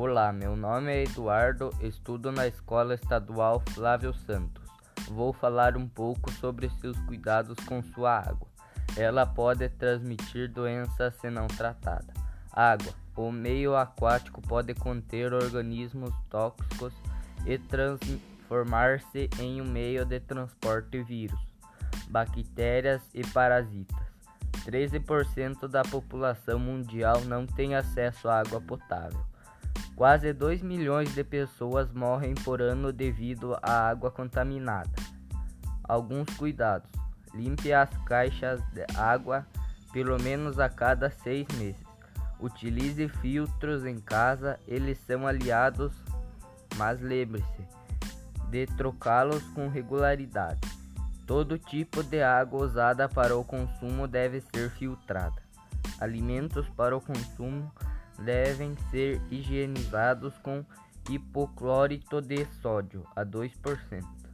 Olá, meu nome é Eduardo, estudo na Escola Estadual Flávio Santos. Vou falar um pouco sobre seus cuidados com sua água. Ela pode transmitir doenças se não tratada. Água. O meio aquático pode conter organismos tóxicos e transformar-se em um meio de transporte vírus, bactérias e parasitas. 13% da população mundial não tem acesso à água potável. Quase 2 milhões de pessoas morrem por ano devido à água contaminada. Alguns cuidados: limpe as caixas de água pelo menos a cada seis meses. Utilize filtros em casa, eles são aliados, mas lembre-se de trocá-los com regularidade. Todo tipo de água usada para o consumo deve ser filtrada. Alimentos para o consumo devem ser higienizados com hipoclorito de sódio a 2%.